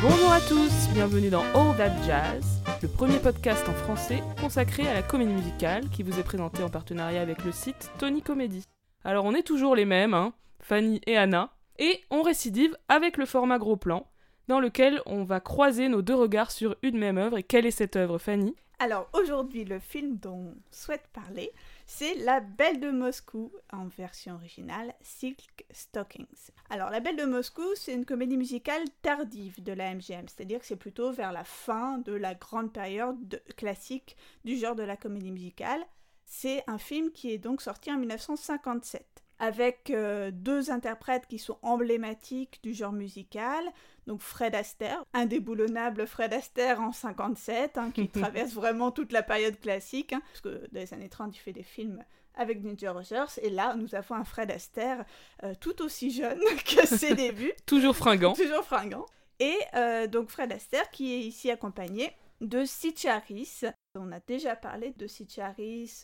Bonjour à tous, bienvenue dans All That Jazz, le premier podcast en français consacré à la comédie musicale qui vous est présenté en partenariat avec le site Tony Comedy. Alors on est toujours les mêmes, hein, Fanny et Anna, et on récidive avec le format gros plan, dans lequel on va croiser nos deux regards sur une même œuvre. Et quelle est cette œuvre, Fanny? Alors aujourd'hui, le film dont on souhaite parler, c'est La Belle de Moscou en version originale Silk Stockings. Alors La Belle de Moscou, c'est une comédie musicale tardive de la MGM, c'est-à-dire que c'est plutôt vers la fin de la grande période classique du genre de la comédie musicale. C'est un film qui est donc sorti en 1957 avec euh, deux interprètes qui sont emblématiques du genre musical. Donc Fred Astaire, indéboulonnable Fred Astaire en 57, hein, qui traverse vraiment toute la période classique, hein, parce que dans les années 30, il fait des films avec Ginger Rogers, et là, nous avons un Fred Astaire euh, tout aussi jeune que ses débuts. Toujours fringant. Toujours fringant. Et euh, donc Fred Astaire qui est ici accompagné de Sitch Harris. On a déjà parlé de Sitch Harris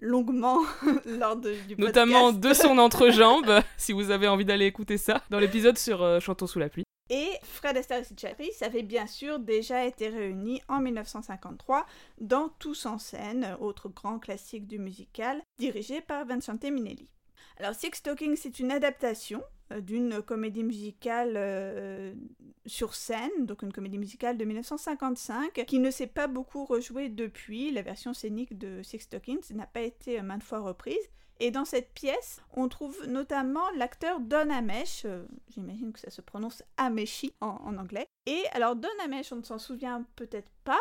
longuement lors de, du Notamment de son entrejambe, si vous avez envie d'aller écouter ça, dans l'épisode sur euh, Chantons sous la pluie. Et Fred Astaire et Charis avaient bien sûr déjà été réunis en 1953 dans Tous en scène, autre grand classique du musical, dirigé par Vincente Minelli. Alors Six Talking, c'est une adaptation d'une comédie musicale euh, sur scène, donc une comédie musicale de 1955, qui ne s'est pas beaucoup rejouée depuis. La version scénique de Six Stockings n'a pas été maintes fois reprise. Et dans cette pièce, on trouve notamment l'acteur Don Amesh, euh, j'imagine que ça se prononce Ameshi en, anglais. Et alors Don Amesh, on ne s'en souvient peut-être pas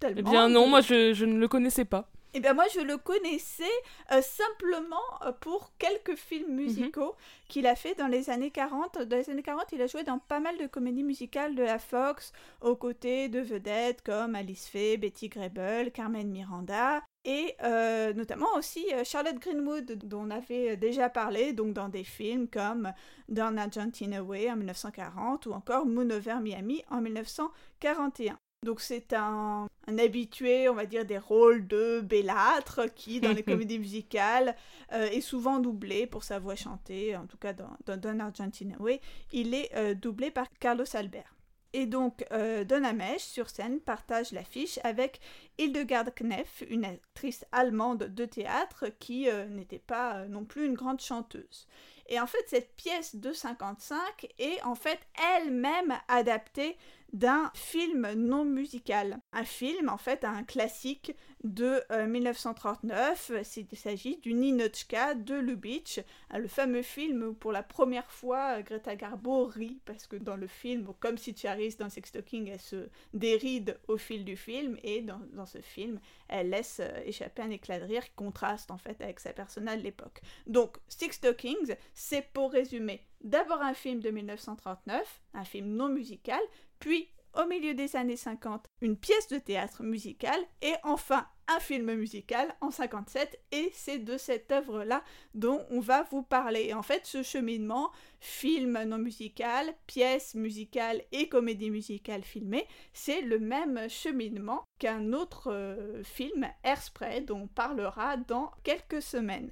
tellement. Eh bien non, moi je ne le connaissais pas. Eh bien moi je le connaissais euh, simplement euh, pour quelques films mhm. musicaux qu'il a fait dans les années 40. Dans les années 40, il a joué dans pas mal de comédies musicales de la Fox, aux côtés de vedettes comme Alice Faye, Betty Grable, Carmen Miranda, et euh, notamment aussi Charlotte Greenwood, dont on avait déjà parlé, donc dans des films comme Down Argentina Way en 1940 ou encore Moon Over Miami en 1941. Donc c'est un, habitué, on va dire, des rôles de bellâtre qui, dans les comédies musicales, euh, est souvent doublé pour sa voix chantée, en tout cas dans, Don Argentina Way, il est euh, doublé par Carlos Albert. Et donc, euh, Donna Mesh, sur scène, partage l'affiche avec Hildegard Kneff, une actrice allemande de théâtre qui n'était pas non plus une grande chanteuse. Et en fait, cette pièce de 55 est en fait elle-même adaptée d'un film non musical. Un film, en fait, un classique de 1939. Euh, Il s'agit du Ninochka de Lubitsch, euh, le fameux film où pour la première fois euh, Greta Garbo rit parce que dans le film, comme si Charis dans Sex Talking, elle se déride au fil du film et dans, ce film, elle laisse échapper un éclat de rire qui contraste en fait avec sa personnage de l'époque. Donc Six Talkings, c'est pour résumer d'abord un film de 1939, un film non musical, puis au milieu des années 50, une pièce de théâtre musicale et enfin un film musical en 57 et c'est de cette œuvre-là dont on va vous parler. en fait, ce cheminement, film non musical, pièce musicale et comédie musicale filmée, c'est le même cheminement qu'un autre euh, film, Airspray, dont on parlera dans quelques semaines.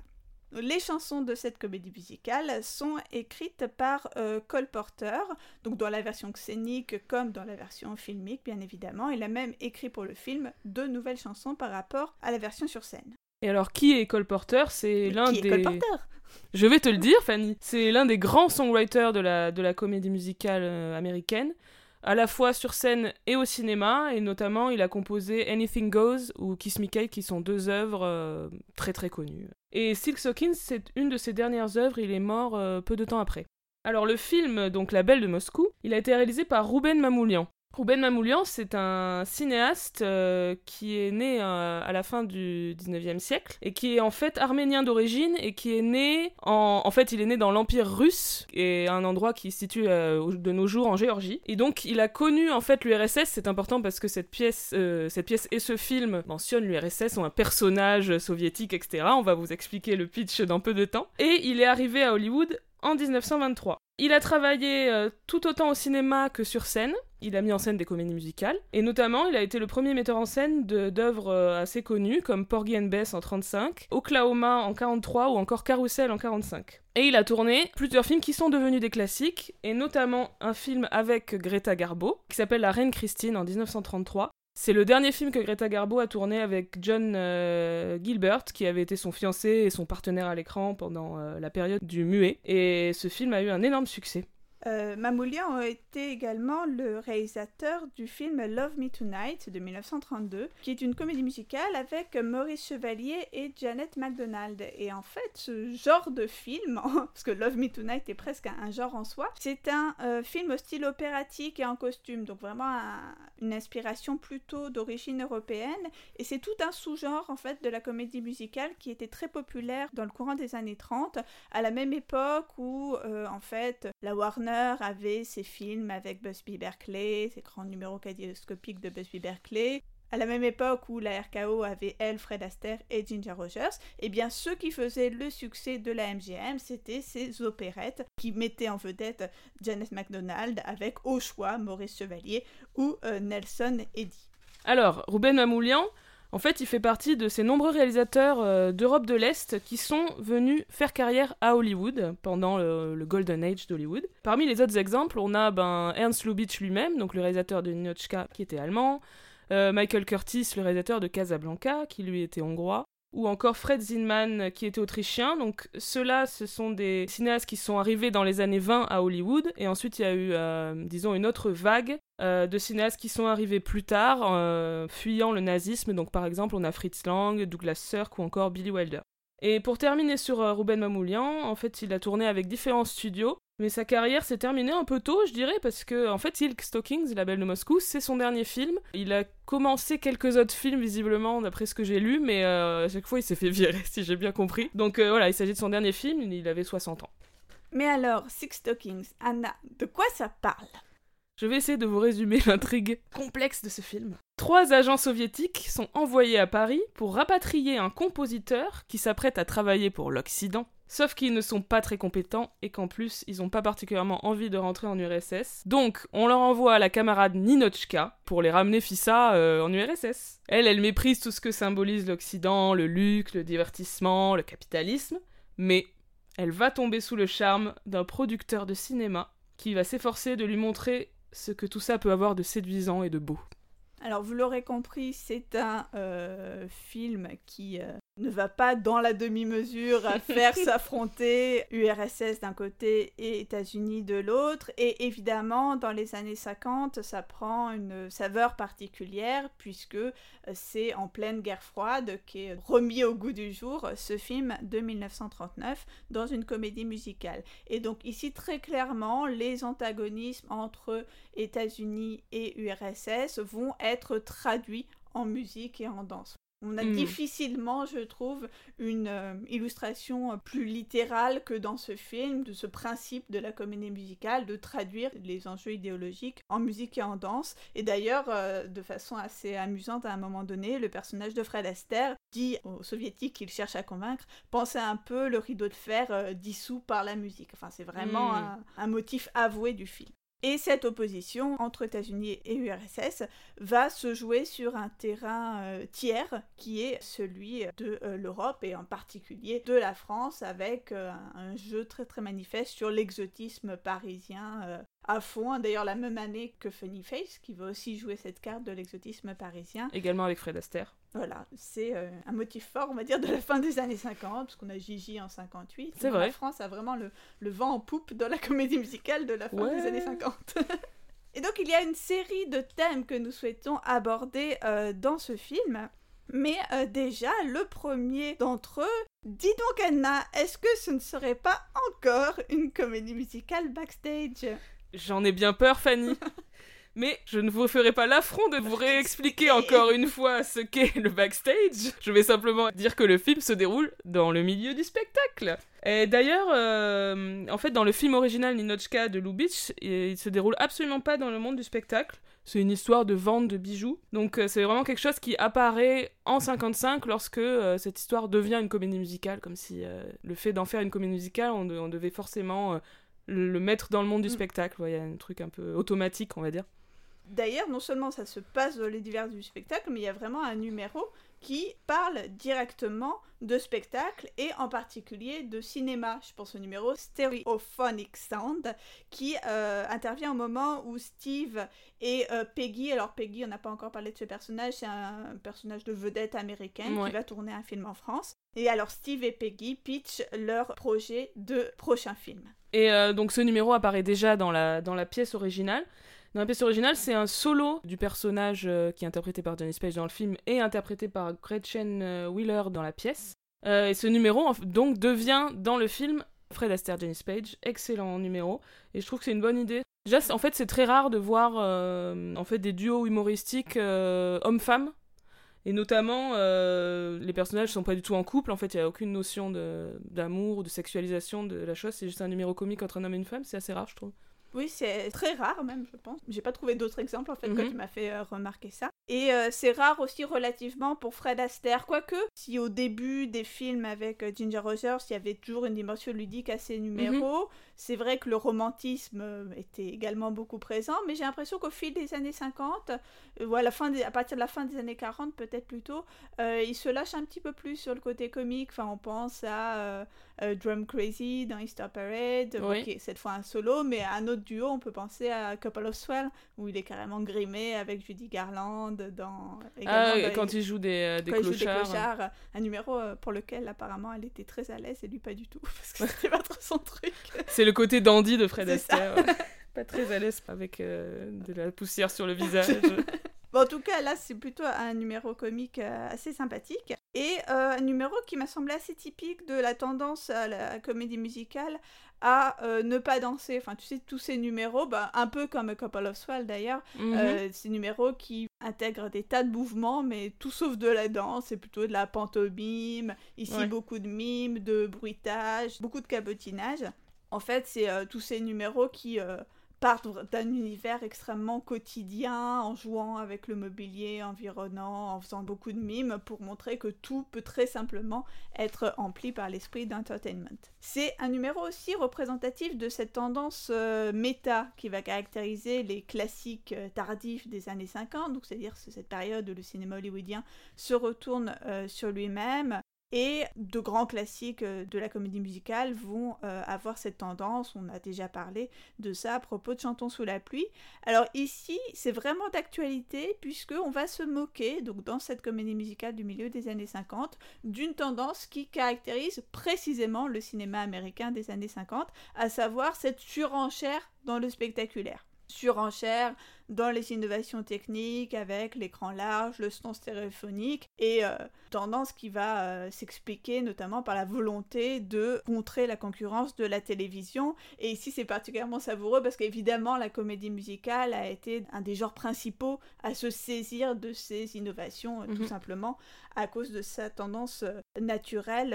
Les chansons de cette comédie musicale sont écrites par euh, Cole Porter, donc dans la version scénique comme dans la version filmique, bien évidemment. Il a même écrit pour le film deux nouvelles chansons par rapport à la version sur scène. Et alors, qui est Cole Porter? C'est l'un des. Cole Porter? Je vais te le dire, Fanny. C'est l'un des grands songwriters de la, de la comédie musicale euh, américaine à la fois sur scène et au cinéma, et notamment il a composé Anything Goes ou Kiss Me Kate, qui sont deux œuvres euh, très très connues. Et Silk Hawkins, c'est une de ses dernières œuvres, il est mort euh, peu de temps après. Alors le film, donc La Belle de Moscou, il a été réalisé par Ruben Mamoulian. Ruben Mamoulian, c'est un cinéaste euh, qui est né euh, à la fin du 19e siècle et qui est en fait arménien d'origine et qui est né en... En fait, il est né dans l'Empire russe et un endroit qui se situe euh, de nos jours en Géorgie. Et donc, il a connu en fait l'URSS, c'est important parce que cette pièce, cette pièce et ce film mentionnent l'URSS, ont un personnage soviétique, etc. On va vous expliquer le pitch dans peu de temps. Et il est arrivé à Hollywood en 1923. Il a travaillé euh, tout autant au cinéma que sur scène. Il a mis en scène des comédies musicales. Et notamment, il a été le premier metteur en scène d'œuvres euh, assez connues comme Porgy and Bess en 35, Oklahoma en 43 ou encore Carousel en 45. Et il a tourné plusieurs films qui sont devenus des classiques, et notamment un film avec Greta Garbo, qui s'appelle La Reine Christine en 1933, c'est le dernier film que Greta Garbo a tourné avec John euh, Gilbert, qui avait été son fiancé et son partenaire à l'écran pendant euh, la période du muet. Et ce film a eu un énorme succès. Euh, Mamoulian a été également le réalisateur du film Love Me Tonight de 1932, qui est une comédie musicale avec Maurice Chevalier et Janet MacDonald. Et en fait, ce genre de film, parce que Love Me Tonight est presque un, genre en soi, c'est un euh, film au style opératique et en costume, donc vraiment une inspiration plutôt d'origine européenne. Et c'est tout un sous-genre en fait de la comédie musicale qui était très populaire dans le courant des années 30, à la même époque où euh, en fait la Warner avait ses films avec Busby Berkeley, ses grands numéros kaléidoscopiques de Busby Berkeley. À la même époque où la RKO avait elle, Fred Astaire et Ginger Rogers, eh bien ceux qui faisaient le succès de la MGM, c'était ces opérettes qui mettaient en vedette Janet MacDonald avec au choix Maurice Chevalier ou euh, Nelson Eddy. Alors, Ruben Mamoulian, en fait, il fait partie de ces nombreux réalisateurs euh, d'Europe de l'Est qui sont venus faire carrière à Hollywood pendant le, Golden Age d'Hollywood. Parmi les autres exemples, on a ben, Ernst Lubitsch lui-même, donc le réalisateur de Ninochka qui était allemand, euh, Michael Curtis, le réalisateur de Casablanca, qui lui était hongrois, ou encore Fred Zinman qui était autrichien. Donc ceux-là, ce sont des cinéastes qui sont arrivés dans les années 20 à Hollywood et ensuite il y a eu, euh, disons, une autre vague euh, de cinéastes qui sont arrivés plus tard, euh, fuyant le nazisme. Donc par exemple, on a Fritz Lang, Douglas Sirk ou encore Billy Wilder. Et pour terminer sur Ruben Mamoulian, en fait, il a tourné avec différents studios mais sa carrière s'est terminée un peu tôt, je dirais, parce que en fait, Silk Stockings, la belle de Moscou, c'est son dernier film. Il a commencé quelques autres films, visiblement, d'après ce que j'ai lu, mais euh, à chaque fois, il s'est fait virer, si j'ai bien compris. Donc euh, voilà, il s'agit de son dernier film, il avait 60 ans. Mais alors, Six Stockings, Anna, de quoi ça parle? Je vais essayer de vous résumer l'intrigue complexe de ce film. Trois agents soviétiques sont envoyés à Paris pour rapatrier un compositeur qui s'apprête à travailler pour l'Occident Sauf qu'ils ne sont pas très compétents et qu'en plus, ils n'ont pas particulièrement envie de rentrer en URSS. Donc, on leur envoie la camarade Ninochka pour les ramener Fissa euh, en URSS. Elle, elle méprise tout ce que symbolise l'Occident, le luxe, le divertissement, le capitalisme. Mais elle va tomber sous le charme d'un producteur de cinéma qui va s'efforcer de lui montrer ce que tout ça peut avoir de séduisant et de beau. Alors vous l'aurez compris, c'est un euh, film qui euh, ne va pas dans la demi-mesure à faire s'affronter URSS d'un côté et États-Unis de l'autre. Et évidemment, dans les années 50, ça prend une saveur particulière puisque euh, c'est en pleine guerre froide qu'est remis au goût du jour ce film de 1939 dans une comédie musicale. Et donc ici, très clairement, les antagonismes entre États-Unis et URSS vont être traduits en musique et en danse. On a hmm. difficilement, je trouve, une euh, illustration plus littérale que dans ce film de ce principe de la comédie musicale de traduire les enjeux idéologiques en musique et en danse. Et d'ailleurs, euh, de façon assez amusante à un moment donné, le personnage de Fred Astaire dit aux soviétiques qu'il cherche à convaincre, pensez un peu le rideau de fer euh, dissous par la musique. Enfin, c'est vraiment hmm. un motif avoué du film. Et cette opposition entre États-Unis et URSS va se jouer sur un terrain euh, tiers qui est celui de euh, l'Europe et en particulier de la France avec euh, un jeu très très manifeste sur l'exotisme parisien à fond. D'ailleurs, la même année que Funny Face, qui va aussi jouer cette carte de l'exotisme parisien. Également avec Fred Astaire. Voilà, c'est euh, un motif fort, on va dire, de la fin des années 50, parce qu'on a Gigi en 58. C'est vrai. La France a vraiment le, le, vent en poupe dans la comédie musicale de la fin des années 50. Et donc, il y a une série de thèmes que nous souhaitons aborder euh, dans ce film. Mais euh, déjà, le premier d'entre eux, dis donc Anna, est-ce que ce ne serait pas encore une comédie musicale backstage? J'en ai bien peur, Fanny. Mais je ne vous ferai pas l'affront de vous réexpliquer encore une fois ce qu'est le backstage. Je vais simplement dire que le film se déroule dans le milieu du spectacle. Et d'ailleurs, euh, en fait, dans le film original Ninochka de Lubitsch, il se déroule absolument pas dans le monde du spectacle. C'est une histoire de vente de bijoux. Donc euh, c'est vraiment quelque chose qui apparaît en 55 lorsque euh, cette histoire devient une comédie musicale, comme si le fait d'en faire une comédie musicale, on devait forcément le mettre dans le monde du Mm. spectacle. Il y a un truc un peu automatique, on va dire. D'ailleurs, non seulement ça se passe dans les divers du spectacle, mais il y a vraiment un numéro qui parle directement de spectacle et en particulier de cinéma. Je pense au numéro Stereophonic Sound qui euh, intervient au moment où Steve et euh, Peggy, alors Peggy, on n'a pas encore parlé de ce personnage, c'est un personnage de vedette américaine Ouais. qui va tourner un film en France. Et alors Steve et Peggy pitchent leur projet de prochain film. Et euh, donc ce numéro apparaît déjà dans la, dans la pièce originale. Dans la pièce originale, c'est un solo du personnage euh, qui est interprété par Johnny Page dans le film et interprété par Gretchen euh, Wheeler dans la pièce. Euh, et ce numéro, donc, devient dans le film Fred Astaire, Johnny Page. Excellent numéro. Et je trouve que c'est une bonne idée. Déjà, en fait, c'est très rare de voir en fait, des duos humoristiques euh, hommes-femmes. Et notamment, les personnages sont pas du tout en couple. En fait, il n'y a aucune notion d'amour ou de sexualisation de la chose. C'est juste un numéro comique entre un homme et une femme. C'est assez rare, je trouve. Oui, c'est très rare même, je pense. J'ai pas trouvé d'autres exemples en fait quand Mhm. tu m'as fait euh, remarquer ça. Et euh, c'est rare aussi relativement pour Fred Astaire, quoique si au début des films avec euh, Ginger Rogers, il y avait toujours une dimension ludique à ces numéros, c'est vrai que le romantisme était également beaucoup présent, mais j'ai l'impression qu'au fil des années 50, euh, ou à, la fin des- à partir de la fin des années 40 peut-être plutôt, il se lâche un petit peu plus sur le côté comique. Enfin, on pense à Drum Crazy dans Easter Parade, bon, Oui. qui est cette fois un solo, mais un autre duo, on peut penser à Couple of Swell, où il est carrément grimé avec Judy Garland dans. Ah, dans les- quand il joue des, euh, des quand il joue clochards. des clochards, un numéro euh, pour lequel apparemment elle était très à l'aise et lui pas du tout, parce que c'était pas trop son truc. C'est le côté dandy de Fred. Astaire. ouais. Pas très à l'aise avec euh, de la poussière sur le visage. Bon, en tout cas, là, c'est plutôt un numéro comique euh, assez sympathique. Et euh, un numéro qui m'a semblé assez typique de la tendance à la comédie musicale à euh, ne pas danser. Enfin, tu sais, tous ces numéros, bah, un peu comme A Couple of Swell d'ailleurs, Mhm. euh, ces numéros qui intègrent des tas de mouvements, mais tout sauf de la danse, c'est plutôt de la pantomime, ici Ouais. beaucoup de mimes, de bruitage, beaucoup de cabotinage. En fait, c'est tous ces numéros qui partent d'un univers extrêmement quotidien, en jouant avec le mobilier environnant, en faisant beaucoup de mimes, pour montrer que tout peut très simplement être empli par l'esprit d'entertainment. C'est un numéro aussi représentatif de cette tendance euh, méta qui va caractériser les classiques euh, tardifs des années 50, donc c'est-à-dire c'est cette période où le cinéma hollywoodien se retourne euh, sur lui-même et de grands classiques euh, de la comédie musicale vont euh, avoir cette tendance, on a déjà parlé de ça à propos de Chantons sous la pluie. Alors ici, c'est vraiment d'actualité puisque on va se moquer, dans cette comédie musicale du milieu des années 50, d'une tendance qui caractérise précisément le cinéma américain des années 50, à savoir cette surenchère dans le spectaculaire. Surenchère dans les innovations techniques avec l'écran large, le son stéréophonique et euh, tendance qui va euh, s'expliquer notamment par la volonté de contrer la concurrence de la télévision. Et ici, c'est particulièrement savoureux parce qu'évidemment, la comédie musicale a été un des genres principaux à se saisir de ces innovations, euh, tout Mhm. simplement à cause de sa tendance naturelle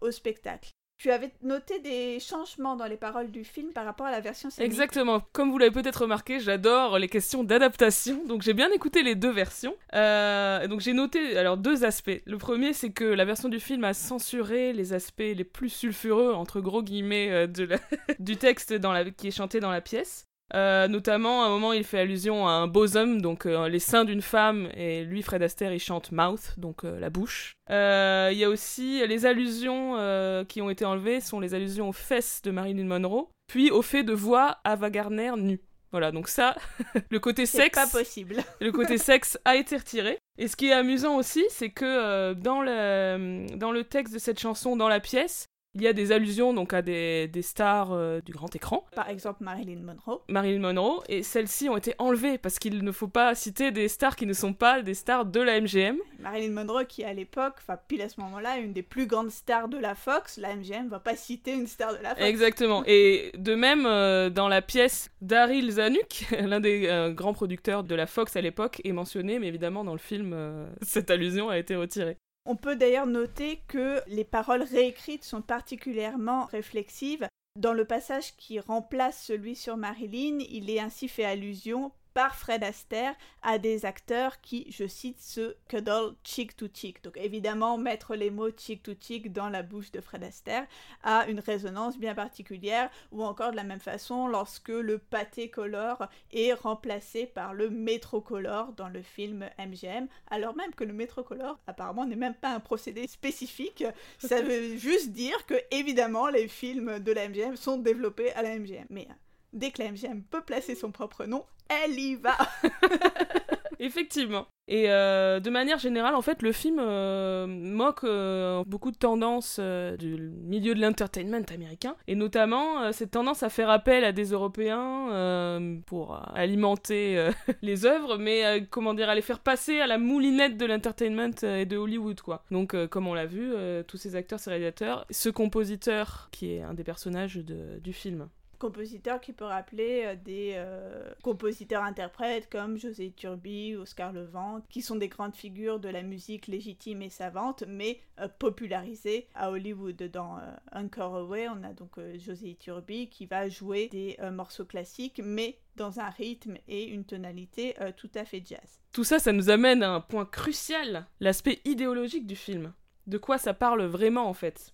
au spectacle. Tu avais noté des changements dans les paroles du film par rapport à la version scénique. Exactement. Comme vous l'avez peut-être remarqué, j'adore les questions d'adaptation. Donc j'ai bien écouté les deux versions. Euh, donc j'ai noté alors deux aspects. Le premier, c'est que la version du film a censuré les aspects les plus sulfureux entre gros guillemets euh, du texte qui est chanté dans la pièce. Euh, notamment, à un moment, il fait allusion à un bosom, donc euh, les seins d'une femme, et lui, Fred Astaire, il chante mouth, donc euh, la bouche. Il y a aussi les allusions qui ont été enlevées, sont les allusions aux fesses de Marilyn Monroe, puis au fait de voir Ava Gardner nue. Voilà, donc ça, le côté sexe, pas possible. le côté sexe a été retiré. Et ce qui est amusant aussi, c'est que dans, le, dans le texte de cette chanson, dans la pièce, il y a des allusions donc à des, des stars euh, du grand écran. Par exemple, Marilyn Monroe. Marilyn Monroe, et celles-ci ont été enlevées parce qu'il ne faut pas citer des stars qui ne sont pas des stars de la MGM. Marilyn Monroe qui à l'époque, enfin pile à ce moment-là, est une des plus grandes stars de la Fox. La MGM va pas citer une star de la Fox. Exactement. Et de même, euh, dans la pièce, Daryl Zanuck, l'un des euh, grands producteurs de la Fox à l'époque, est mentionné, mais évidemment, dans le film, cette allusion a été retirée. On peut d'ailleurs noter que les paroles réécrites sont particulièrement réflexives. Dans le passage qui remplace celui sur Marilyn, il est ainsi fait allusion par Fred Astaire à des acteurs qui, je cite, se cuddle cheek to cheek. Donc évidemment, mettre les mots cheek to cheek dans la bouche de Fred Astaire a une résonance bien particulière, ou encore de la même façon lorsque le pâté color est remplacé par le métrocolor dans le film MGM, alors même que le métrocolor apparemment n'est même pas un procédé spécifique, ça veut juste dire que évidemment les films de la MGM sont développés à la MGM. Mais dès que la MGM peut placer son propre nom, elle y va Effectivement. Et euh, de manière générale, en fait, le film euh, moque euh, beaucoup de tendances du milieu de l'entertainment américain, et notamment cette tendance à faire appel à des Européens pour alimenter les œuvres, mais comment dire, à les faire passer à la moulinette de l'entertainment et de Hollywood, quoi. Donc, comme on l'a vu, tous ces acteurs, ces réalisateurs, ce compositeur qui est un des personnages du film compositeur qui peut rappeler euh, des euh, compositeurs-interprètes comme José Turbi, Oscar Levent, qui sont des grandes figures de la musique légitime et savante, mais euh, popularisées à Hollywood. Dans Encore Away, on a donc José Turbi qui va jouer des morceaux classiques, mais dans un rythme et une tonalité tout à fait jazz. Tout ça, ça nous amène à un point crucial, l'aspect idéologique du film. De quoi ça parle vraiment en fait?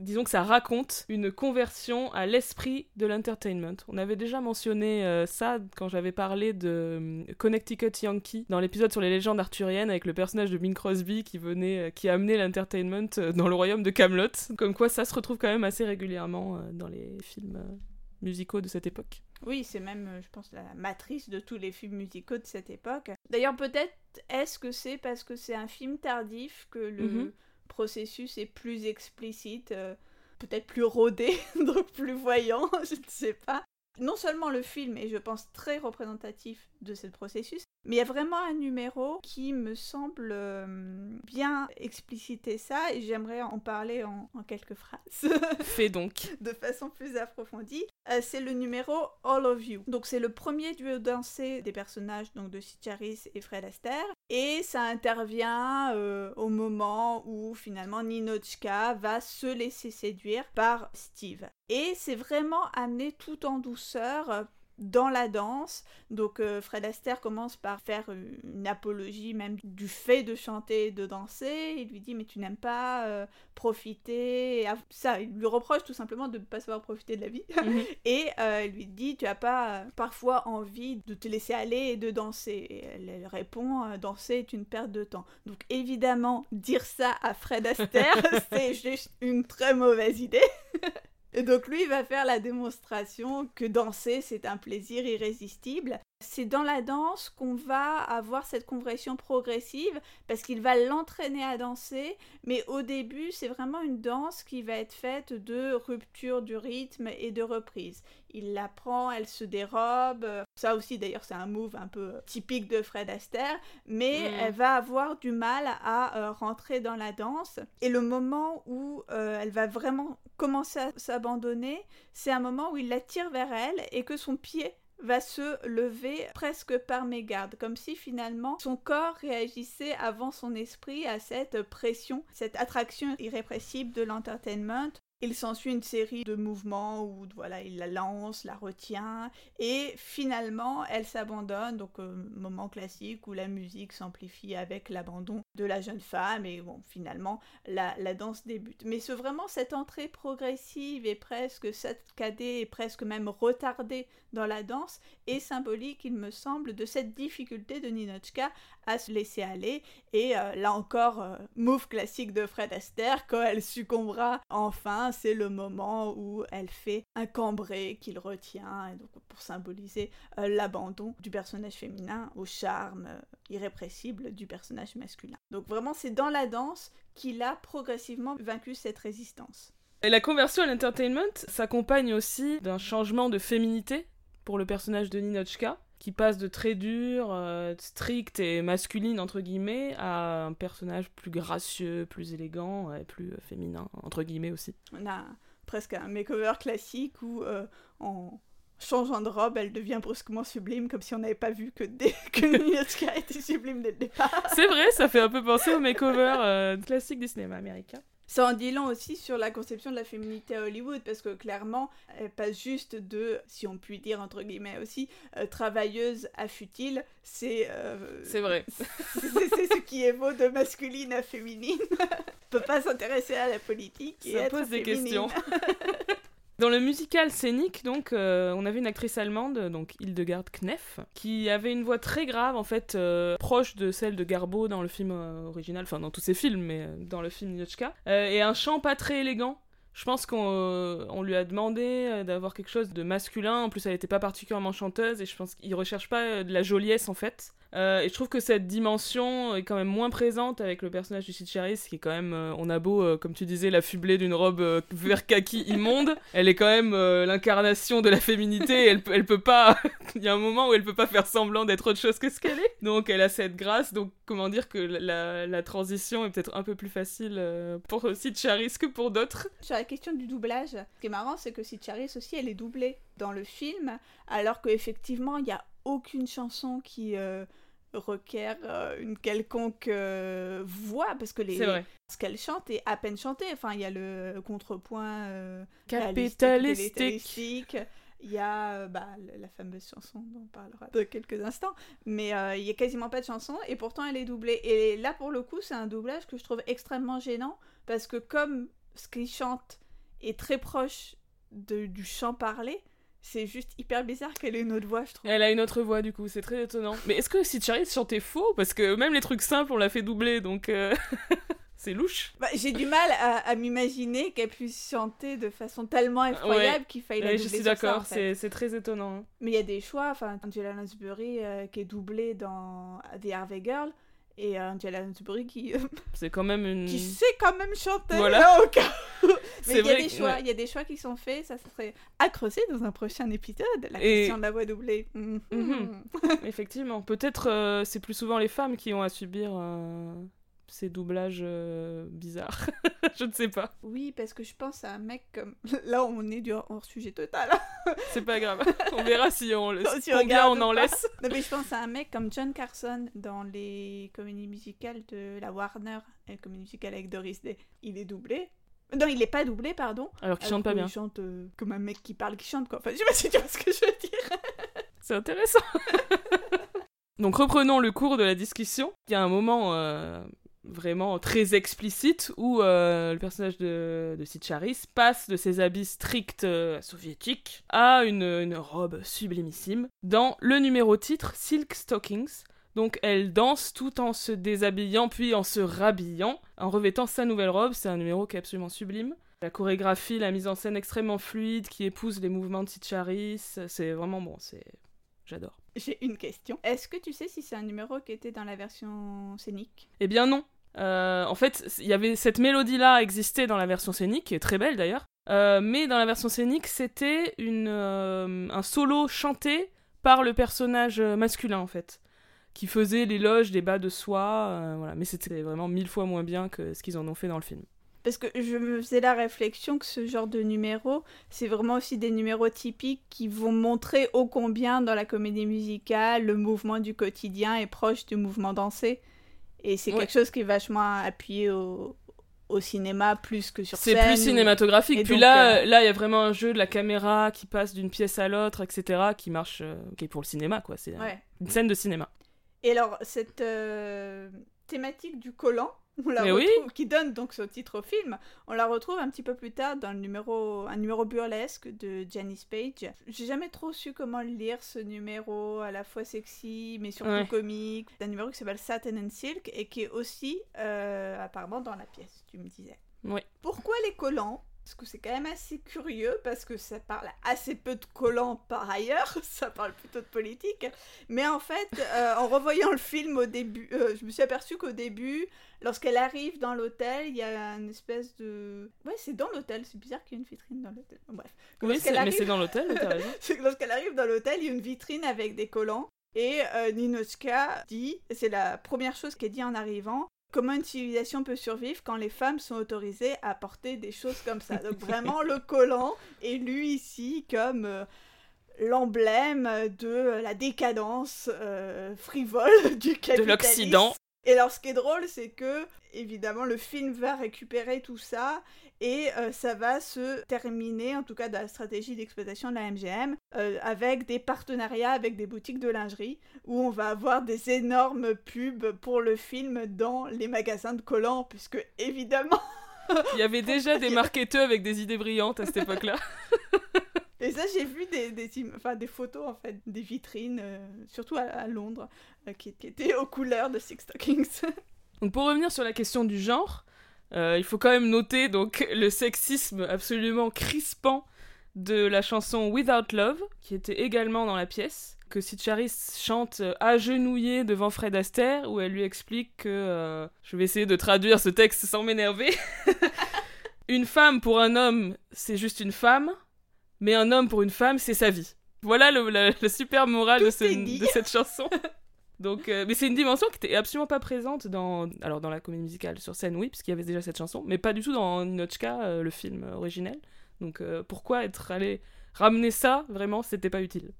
Disons que ça raconte une conversion à l'esprit de l'entertainment. On avait déjà mentionné euh, ça quand j'avais parlé de euh, Connecticut Yankee dans l'épisode sur les légendes arthuriennes avec le personnage de Bing Crosby qui venait, euh, qui amenait l'entertainment dans le royaume de Camelot. Comme quoi, ça se retrouve quand même assez régulièrement dans les films musicaux de cette époque. Oui, c'est même, je pense, la matrice de tous les films musicaux de cette époque. D'ailleurs, peut-être est-ce que c'est parce que c'est un film tardif que le mhm processus est plus explicite, euh, peut-être plus rodé, donc plus voyant, je ne sais pas. Non seulement le film est, je pense, très représentatif de ce processus, mais il y a vraiment un numéro qui me semble euh, bien expliciter ça et j'aimerais en parler en, quelques phrases. Fais donc. de façon plus approfondie. Euh, c'est le numéro All of You. Donc c'est le premier duo dansé des personnages donc de Sitcharis et Fred Astaire et ça intervient euh, au moment où finalement Ninochka va se laisser séduire par Steve. Et c'est vraiment amené tout en douceur dans la danse. Donc euh, Fred Astaire commence par faire une apologie même du fait de chanter et de danser. Il lui dit mais tu n'aimes pas euh, profiter. Ça, il lui reproche tout simplement de ne pas savoir profiter de la vie. Mhm. et euh, il lui dit tu as pas parfois envie de te laisser aller et de danser. Et elle, répond danser est une perte de temps. Donc évidemment dire ça à Fred Astaire c'est juste une très mauvaise idée. Et donc lui, il va faire la démonstration que danser, c'est un plaisir irrésistible. C'est dans la danse qu'on va avoir cette conversion progressive parce qu'il va l'entraîner à danser, mais au début, c'est vraiment une danse qui va être faite de rupture du rythme et de reprise. Il l'apprend, elle se dérobe. Ça aussi, d'ailleurs, c'est un move un peu typique de Fred Astaire, mais mm. elle va avoir du mal à euh, rentrer dans la danse. Et le moment où euh, elle va vraiment commencer à s'abandonner, c'est un moment où il la tire vers elle et que son pied va se lever presque par mégarde, comme si finalement son corps réagissait avant son esprit à cette pression, cette attraction irrépressible de l'entertainment il s'ensuit une série de mouvements où voilà, il la lance, la retient, et finalement elle s'abandonne, donc euh, moment classique où la musique s'amplifie avec l'abandon de la jeune femme, et bon, finalement la, la danse débute. Mais c'est vraiment cette entrée progressive et presque saccadée et presque même retardée dans la danse est symbolique, il me semble, de cette difficulté de Ninochka à se laisser aller. Et euh, là encore, euh, move classique de Fred Astaire, quand elle succombera enfin, c'est le moment où elle fait un cambré qu'il retient, et donc pour symboliser euh, l'abandon du personnage féminin au charme irrépressible du personnage masculin. Donc vraiment, c'est dans la danse qu'il a progressivement vaincu cette résistance. Et la conversion à l'entertainment s'accompagne aussi d'un changement de féminité pour le personnage de Ninochka, qui passe de très dur, euh, strict et masculine, entre guillemets, à un personnage plus gracieux, plus élégant et plus féminin, entre guillemets aussi. On a presque un makeover classique où, euh, en changeant de robe, elle devient brusquement sublime, comme si on n'avait pas vu que, dès... que était sublime dès le départ. C'est vrai, ça fait un peu penser au makeover euh, classique du cinéma américain. Ça en dit long aussi sur la conception de la féminité à Hollywood, parce que clairement, elle passe juste de, si on peut dire entre guillemets aussi, euh, travailleuse à futile. C'est. Euh, c'est vrai. c'est ce qui évaut de masculine à féminine. on peut pas s'intéresser à la politique. Et Ça pose des questions. Dans le musical scénique, donc, euh, on avait une actrice allemande, donc Hildegard Knef, qui avait une voix très grave, en fait, euh, proche de celle de Garbo dans le film euh, original, enfin dans tous ses films, mais dans le film Nyochka, et un chant pas très élégant. Je pense qu'on lui a demandé d'avoir quelque chose de masculin. En plus, elle n'était pas particulièrement chanteuse et je pense qu'il recherche pas de la joliesse en fait. Euh, et je trouve que cette dimension est quand même moins présente avec le personnage du Charis, qui est quand même, euh, on a beau, euh, comme tu disais, la fubler d'une robe vert kaki immonde, elle est quand même l'incarnation de la féminité. elle, elle peut pas, il y a un moment où elle peut pas faire semblant d'être autre chose que ce qu'elle est. Donc elle a cette grâce. Donc comment dire que la, la transition est peut-être un peu plus facile pour Charis que pour d'autres. Sur la question du doublage, ce qui est marrant, c'est que Charis aussi, elle est doublée dans le film, alors qu'effectivement, il y a aucune chanson qui euh, requiert euh, une quelconque euh, voix parce que les ce qu'elle chante est à peine chanté enfin il y a le contrepoint capitalistique. il y a bah, la fameuse chanson dont on parlera de quelques instants, mais il y a quasiment pas de chanson et pourtant elle est doublée. Et là pour le coup c'est un doublage que je trouve extrêmement gênant parce que comme ce qu'il chante est très proche de, du chant parlé, c'est juste hyper bizarre qu'elle ait une autre voix, je trouve. Elle a une autre voix, du coup, c'est très étonnant. Mais est-ce que si Charlie chantait faux? Parce que même les trucs simples, on l'a fait doubler, donc. Euh, c'est louche. Bah, j'ai du mal à, m'imaginer qu'elle puisse chanter de façon tellement effroyable qu'il faille la doubler. Je suis d'accord, c'est très étonnant. Hein. Mais il y a des choix. Enfin, Angela Lansbury euh, qui est doublée dans The Harvey Girl et Angela Lansbury qui c'est quand même une qui sait quand même chanter. Voilà. Mais il y a des choix il y a des choix qui sont faits ça serait à creuser dans un prochain épisode la question de la voix doublée. Mhm. effectivement. Peut-être euh, c'est plus souvent les femmes qui ont à subir euh, ces doublages euh, bizarres. je ne sais pas. Oui, parce que je pense à un mec comme. Là, on est du hors sujet total. c'est pas grave. On verra si on laisse. Si combien on, en laisse. Non, mais je pense à un mec comme John Carson dans les comédies musicales de la Warner, les comédie musicale avec Doris Day. Il est doublé. Non, il est pas doublé, pardon. Alors qu'il chante pas bien. Il chante euh, comme un mec qui parle, qui chante quoi. Enfin, je sais pas si tu vois ce que je veux dire. c'est intéressant. Donc reprenons le cours de la discussion. Il y a un moment euh, vraiment très explicite où euh, le personnage de, de Sitcharis passe de ses habits stricts euh, soviétiques à une, robe sublimissime dans le numéro titre Silk Stockings. Donc elle danse tout en se déshabillant puis en se rhabillant, en revêtant sa nouvelle robe. C'est un numéro qui est absolument sublime. La chorégraphie, la mise en scène extrêmement fluide qui épouse les mouvements de Sitcharis, c'est vraiment bon, c'est j'adore. J'ai une question. Est-ce que tu sais si c'est un numéro qui était dans la version scénique? Eh bien non. Euh, en fait, il y avait cette mélodie-là existait dans la version scénique, qui est très belle d'ailleurs. Euh, mais dans la version scénique, c'était euh, un solo chanté par le personnage masculin en fait, qui faisait l'éloge des bas de soie. voilà. Mais c'était vraiment mille fois moins bien que ce qu'ils en ont fait dans le film. Parce que je me faisais la réflexion que ce genre de numéro, c'est vraiment aussi des numéros typiques qui vont montrer ô combien dans la comédie musicale le mouvement du quotidien est proche du mouvement dansé. Et c'est quelque chose qui est vachement appuyé au, au cinéma plus que sur scène. C'est plus cinématographique. Puis là, euh, là, il y a vraiment un jeu de la caméra qui passe d'une pièce à l'autre, etc., qui marche, euh, qui est pour le cinéma, quoi. C'est une scène de cinéma. Et alors, cette euh, thématique du collant, on la retrouve, qui donne donc ce titre au film. On la retrouve un petit peu plus tard dans le numéro, un numéro burlesque de Janice Page. J'ai jamais trop su comment lire ce numéro, à la fois sexy mais surtout comique. C'est un numéro qui s'appelle Satin and Silk et qui est aussi euh, apparemment dans la pièce, tu me disais. Oui. Pourquoi les collants? Parce que c'est quand même assez curieux, parce que ça parle assez peu de collants par ailleurs, ça parle plutôt de politique. Mais en fait, euh, en revoyant le film au début, euh, je me suis aperçu qu'au début, lorsqu'elle arrive dans l'hôtel, il y a une espèce de... Ouais, c'est dans l'hôtel, c'est bizarre qu'il y ait une vitrine dans l'hôtel. Bref. Oui, mais c'est dans l'hôtel, t'as raison. lorsqu'elle arrive dans l'hôtel, il y a une vitrine avec des collants. Et euh, Ninochka dit, c'est la première chose qu'elle dit en arrivant, Comment une civilisation peut survivre quand les femmes sont autorisées à porter des choses comme ça Donc vraiment le collant est lu ici comme euh, l'emblème de la décadence euh, frivole du capitalisme. De l'Occident. Et alors, ce qui est drôle, c'est que, évidemment, le film va récupérer tout ça et euh, ça va se terminer, en tout cas dans la stratégie d'exploitation de la MGM, euh, avec des partenariats avec des boutiques de lingerie, où on va avoir des énormes pubs pour le film dans les magasins de collants, puisque, évidemment... Il y avait déjà des marketeurs avec des idées brillantes à cette époque-là. Et ça, j'ai vu des, des, enfin, des photos, en fait, des vitrines, euh, surtout à, Londres, euh, qui, étaient aux couleurs de Six Stockings. donc, pour revenir sur la question du genre, il faut quand même noter donc, le sexisme absolument crispant de la chanson Without Love, qui était également dans la pièce, que Sitcharis chante agenouillée devant Fred Astaire, où elle lui explique que... je vais essayer de traduire ce texte sans m'énerver. une femme pour un homme, c'est juste une femme mais un homme pour une femme, c'est sa vie. Voilà le, super moral de, cette chanson. Donc, euh, mais c'est une dimension qui était absolument pas présente dans, alors dans la comédie musicale sur scène, oui, puisqu'il y avait déjà cette chanson, mais pas du tout dans Ninochka, euh, le film originel. Donc, euh, pourquoi être allé ramener ça? Vraiment, c'était pas utile.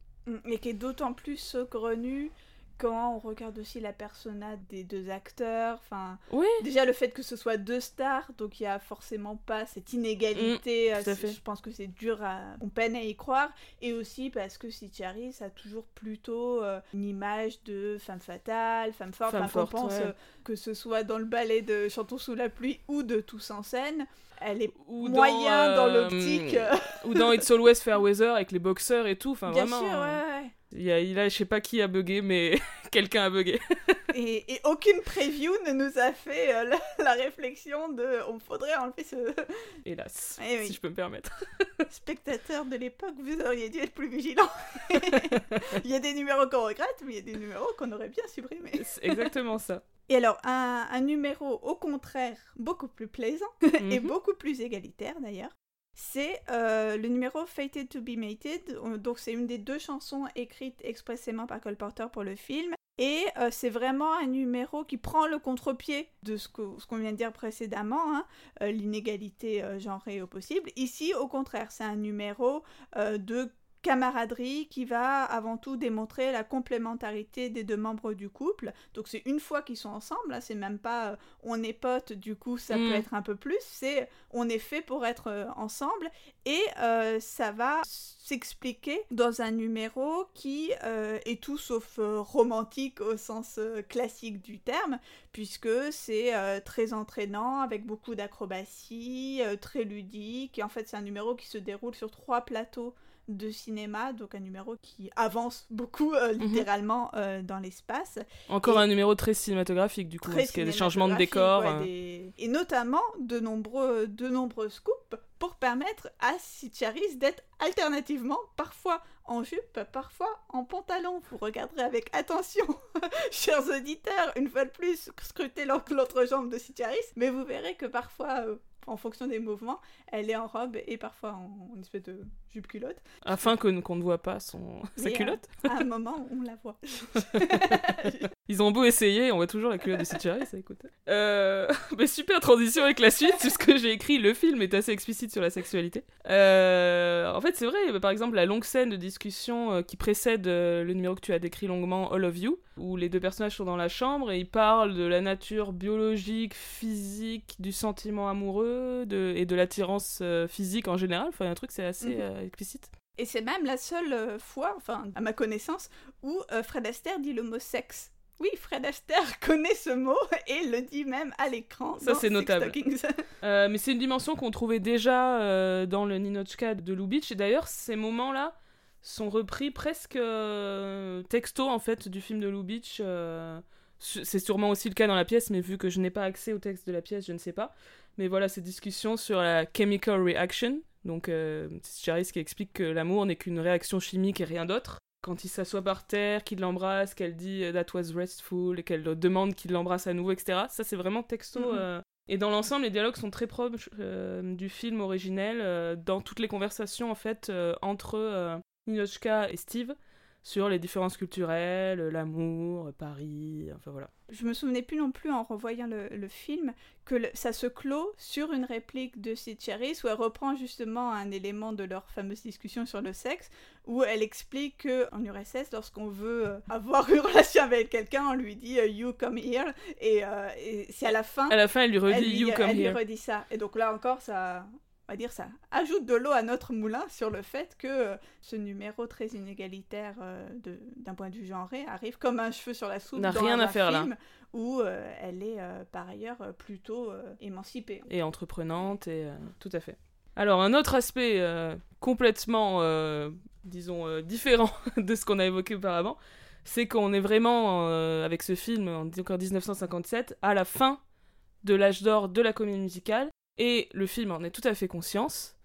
Et qui est d'autant plus saugrenu quand on regarde aussi la persona des deux acteurs, enfin, oui. déjà le fait que ce soit deux stars, donc il y a forcément pas cette inégalité. Mm, je pense que c'est dur à, on peine à y croire, et aussi parce que Sitcharis a toujours plutôt euh, une image de femme fatale, femme forte. Femme forte, pense euh, que ce soit dans le ballet de Chantons sous la pluie ou de Tous en scène elle est ou moyen dans, euh, l'optique. ou dans It's Always Fair Weather avec les boxeurs et tout. Enfin, Bien vraiment. sûr, ouais. Il y a, il a, je sais pas qui a bugué, mais quelqu'un a bugué. et, et, aucune preview ne nous a fait euh, la, réflexion de on faudrait enlever ce. Hélas, eh si je peux me permettre. Spectateur de l'époque, vous auriez dû être plus vigilant. il y a des numéros qu'on regrette, mais il y a des numéros qu'on aurait bien supprimés. C'est exactement ça. Et alors, un, un, numéro au contraire beaucoup plus plaisant et mhm. beaucoup plus égalitaire d'ailleurs, c'est euh, le numéro Fated to be Mated. Donc, c'est une des deux chansons écrites expressément par Cole Porter pour le film. Et euh, c'est vraiment un numéro qui prend le contre-pied de ce qu'on ce vient de dire précédemment, hein, euh, l'inégalité genrée au possible. Ici, au contraire, c'est un numéro de camaraderie qui va avant tout démontrer la complémentarité des deux membres du couple. Donc c'est une fois qu'ils sont ensemble, hein, c'est même pas euh, on est potes, du coup ça peut mm. être un peu plus, c'est on est fait pour être euh, ensemble et euh, ça va s'expliquer dans un numéro qui est tout sauf romantique au sens classique du terme, puisque c'est très entraînant avec beaucoup d'acrobatie, très ludique, et en fait c'est un numéro qui se déroule sur trois plateaux de cinéma, donc un numéro qui avance beaucoup euh, mhm. littéralement euh, dans l'espace. Encore un numéro très cinématographique du coup, parce qu'il y a des changements de décor. Hein. Et notamment de nombreux, de nombreux scoops pour permettre à Sitcharis d'être alternativement parfois en jupe, parfois en pantalon. Vous regarderez avec attention, chers auditeurs, une fois de plus, scruter l'autre jambe de Sitcharis, mais vous verrez que parfois... Euh, en fonction des mouvements, elle est en robe et parfois en, en espèce de jupe culotte. Afin qu'on ne voit pas son... sa culotte à, un moment, on la voit. Ils ont beau essayer, on voit toujours la culotte de Sitchari, ça écoute. Euh... Mais super transition avec la suite, puisque j'ai écrit le film est assez explicite sur la sexualité. Euh... En fait, c'est vrai, par exemple, la longue scène de discussion euh, qui précède le numéro que tu as décrit longuement, All of You, où les deux personnages sont dans la chambre et ils parlent de la nature biologique, physique, du sentiment amoureux de... et de l'attirance euh, physique en général. Enfin, un truc, c'est assez. Mhm explicite. Et c'est même la seule euh, fois, enfin, à ma connaissance, où euh, Fred Astaire dit le mot sexe. Oui, Fred Astaire connaît ce mot et le dit même à l'écran. Ça, c'est notable. Euh, mais c'est une dimension qu'on trouvait déjà dans le Ninochka de Lubitsch. Et d'ailleurs, ces moments-là sont repris presque texto, en fait, du film de Lubitsch. c'est sûrement aussi le cas dans la pièce, mais vu que je n'ai pas accès au texte de la pièce, je ne sais pas. Mais voilà, ces discussions sur la chemical reaction, donc euh, c'est Charis qui explique que l'amour n'est qu'une réaction chimique et rien d'autre. Quand il s'assoit par terre, qu'il l'embrasse, qu'elle dit euh, That was restful, et qu'elle demande qu'il l'embrasse à nouveau, etc. Ça, c'est vraiment texto. Mhm. Euh. Et dans l'ensemble, les dialogues sont très proches du film originel, dans toutes les conversations, en fait, entre Ninochka et Steve. sur les différences culturelles, l'amour, Paris, enfin voilà. Je me souvenais plus non plus en revoyant le, film que ça se clôt sur une réplique de Sid où elle reprend justement un élément de leur fameuse discussion sur le sexe où elle explique que en URSS lorsqu'on veut euh, avoir une relation avec quelqu'un on lui dit euh, you come here et, euh, et c'est à la fin à la fin elle lui redit you come here elle lui redit ça et donc là encore ça on va dire ça, ajoute de l'eau à notre moulin sur le fait que euh, ce numéro très inégalitaire euh, d'un point de vue genré arrive comme un cheveu sur la soupe n'a rien à faire film où euh, elle est par ailleurs plutôt émancipée. Et entreprenante, et tout à fait. Alors un autre aspect complètement, disons, différent de ce qu'on a évoqué auparavant, c'est qu'on est vraiment, avec ce film, en 1957, à la fin de l'âge d'or de la comédie musicale, et le film en est tout à fait conscience,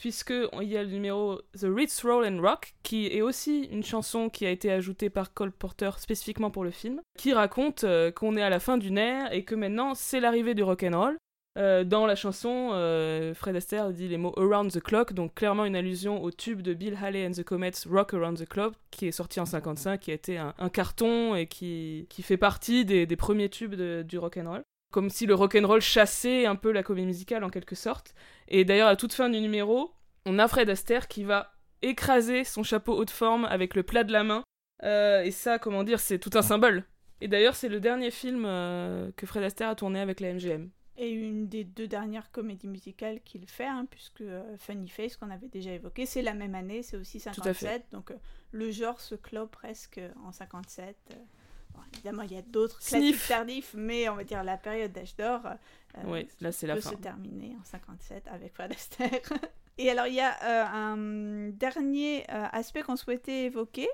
puisqu'il y a le numéro The Ritz Roll and Rock, qui est aussi une chanson qui a été ajoutée par Cole Porter spécifiquement pour le film, qui raconte euh, qu'on est à la fin d'une ère et que maintenant c'est l'arrivée du rock and roll. Euh, dans la chanson, euh, Fred Astaire dit les mots Around the Clock, donc clairement une allusion au tube de Bill Haley and the Comets Rock Around the Clock, qui est sorti en 55, qui a été un, carton et qui, fait partie des, premiers tubes du rock and roll comme si le rock'n'roll chassait un peu la comédie musicale en quelque sorte. Et d'ailleurs, à toute fin du numéro, on a Fred Astaire qui va écraser son chapeau haute forme avec le plat de la main. Euh, et ça, comment dire, c'est tout un symbole. Et d'ailleurs, c'est le dernier film euh, que Fred Astaire a tourné avec la MGM. Et une des deux dernières comédies musicales qu'il fait, hein, puisque euh, Funny Face, qu'on avait déjà évoqué, c'est la même année, c'est aussi 57. Donc le genre se clôt presque en 57 évidemment, il y a d'autres classiques tardifs, mais on va dire la période d'âge d'or euh, là, c'est la peut se terminer en 57 avec Fred Astaire. Et alors, il y a euh, un dernier euh, aspect qu'on souhaitait évoquer.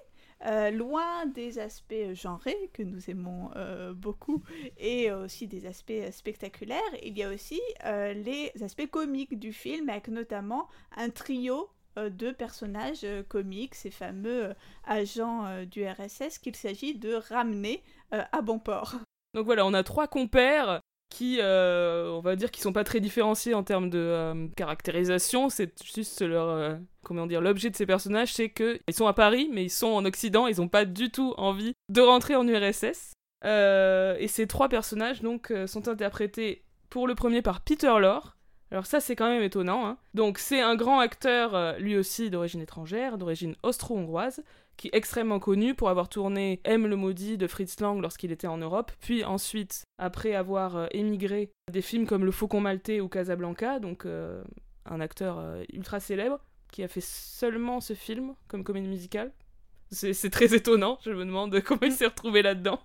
loin des aspects genrés que nous aimons beaucoup et aussi des aspects spectaculaires, il y a aussi les aspects comiques du film avec notamment un trio euh, deux personnages euh, comiques, ces fameux euh, agents du RSS qu'il s'agit de ramener à bon port. Donc voilà, on a trois compères qui, on va dire, qui sont pas très différenciés en termes de caractérisation. C'est juste leur, comment dire, l'objet de ces personnages, c'est que ils sont à Paris, mais ils sont en Occident. Ils n'ont pas du tout envie de rentrer en URSS. et ces trois personnages donc sont interprétés pour le premier par Peter Lorre, alors ça c'est quand même étonnant. Hein. Donc c'est un grand acteur, euh, lui aussi d'origine étrangère, d'origine austro-hongroise, qui est extrêmement connu pour avoir tourné M le maudit de Fritz Lang lorsqu'il était en Europe, puis ensuite, après avoir euh, émigré, des films comme Le Faucon Maltais ou Casablanca, donc euh, un acteur ultra célèbre, qui a fait seulement ce film comme comédie musicale. C'est très étonnant, je me demande comment il s'est retrouvé là-dedans.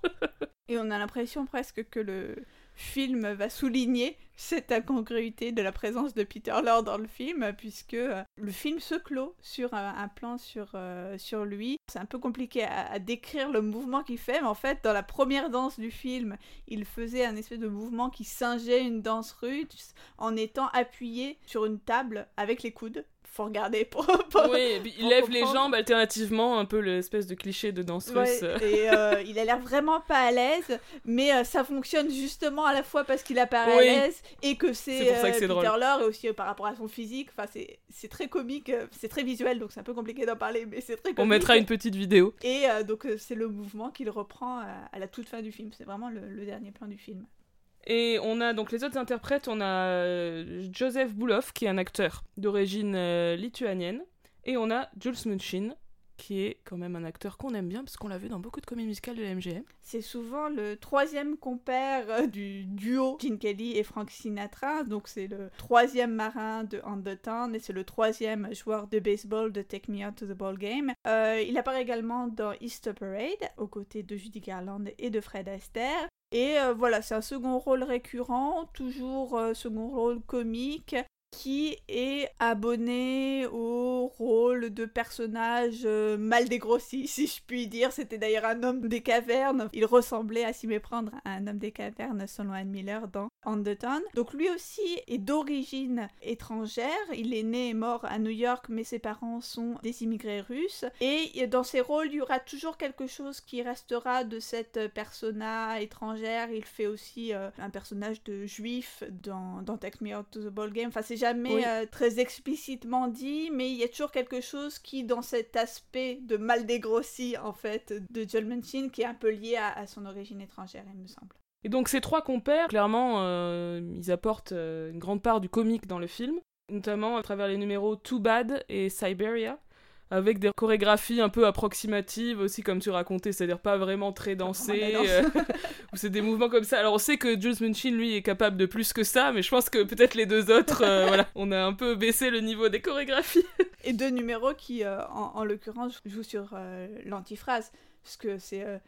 Et on a l'impression presque que le, film va souligner cette incongruité de la présence de Peter Lorre dans le film, puisque euh, le film se clôt sur un, plan sur, euh, sur lui. C'est un peu compliqué à, décrire le mouvement qu'il fait, mais en fait, dans la première danse du film, il faisait un espèce de mouvement qui singeait une danse russe en étant appuyé sur une table avec les coudes faut regarder pour. oui, il lève les jambes alternativement, un peu l'espèce de cliché de danse russe. et euh, il a l'air vraiment pas à l'aise, mais euh, ça fonctionne justement à la fois parce qu'il a pas à l'aise et que c'est euh, Peter Lorre et aussi par rapport à son physique. Enfin, c'est très comique, c'est très visuel, donc c'est un peu compliqué d'en parler, mais c'est très comique. On mettra une petite vidéo. Et donc c'est le mouvement qu'il reprend à la toute fin du film. C'est vraiment le dernier plan du film. Et on a donc les autres interprètes, on a euh, Joseph Boulov, qui est un acteur d'origine euh, lituanienne, et on a Jules Munchin, qui est quand même un acteur qu'on aime bien, parce qu'on l'a vu dans beaucoup de comédies musicales de la MGM. C'est souvent le troisième compère euh, du duo Gene Kelly et Frank Sinatra, donc c'est le troisième marin de On the Town, et c'est le troisième joueur de baseball de Take Me Out to the Ball Game. il apparaît également dans Easter Parade, aux côtés de Judy Garland et de Fred Astaire. Et euh, voilà, c'est un second rôle récurrent, toujours euh, second rôle comique, qui est abonné au rôle de personnage euh, mal dégrossi, si je puis dire. C'était d'ailleurs un homme des cavernes. Il ressemblait à s'y méprendre à un homme des cavernes, selon Anne Miller, dans Anderton. Donc lui aussi est d'origine étrangère. Il est né et mort à New York, mais ses parents sont des immigrés russes. Et dans ses rôles, il y aura toujours quelque chose qui restera de cette persona étrangère. Il fait aussi euh, un personnage de juif dans, dans Take Me Out to the Ball Game. Enfin, c'est jamais euh, très explicitement dit, mais il y a toujours quelque chose qui, dans cet aspect de mal dégrossi, en fait, de Joel Manchin, qui est un peu lié à son origine étrangère, il me semble. Et donc ces trois compères, clairement, euh, ils apportent euh, une grande part du comique dans le film, notamment à travers les numéros Too Bad et Siberia, avec des chorégraphies un peu approximatives aussi, comme tu racontais, c'est-à-dire pas vraiment très dansées, euh, ou c'est des mouvements comme ça. Alors on sait que Jules Munchin, lui, est capable de plus que ça, mais je pense que peut-être les deux autres, voilà, on a un peu baissé le niveau des chorégraphies. et deux numéros qui, en, en l'occurrence, jouent sur l'antiphrase parce que c'est euh,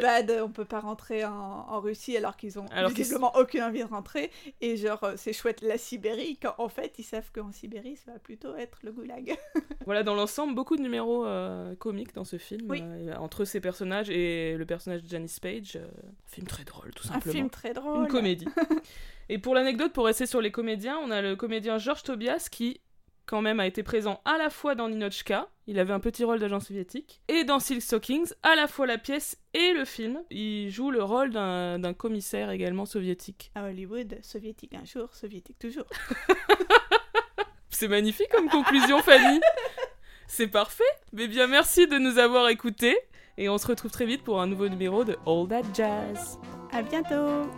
bad, on peut pas rentrer en, Russie alors qu'ils ont alors visiblement aucune envie de rentrer. Et genre, euh, c'est chouette la Sibérie, quand en fait, ils savent qu'en Sibérie, ça va plutôt être le goulag. voilà, dans l'ensemble, beaucoup de numéros euh, comiques dans ce film, euh, entre ces personnages et le personnage de Janice Page. un film très drôle, tout simplement. Un film très drôle. Une comédie. et pour l'anecdote, pour rester sur les comédiens, on a le comédien Georges Tobias qui quand même a été présent à la fois dans Ninochka, il avait un petit rôle d'agent soviétique, et dans Silk Stockings, à la fois la pièce et le film. Il joue le rôle d'un commissaire également soviétique. À Hollywood, soviétique un jour, soviétique toujours. C'est magnifique comme conclusion, Fanny. C'est parfait. Mais bien, merci de nous avoir écoutés. Et on se retrouve très vite pour un nouveau numéro de All That Jazz. À bientôt.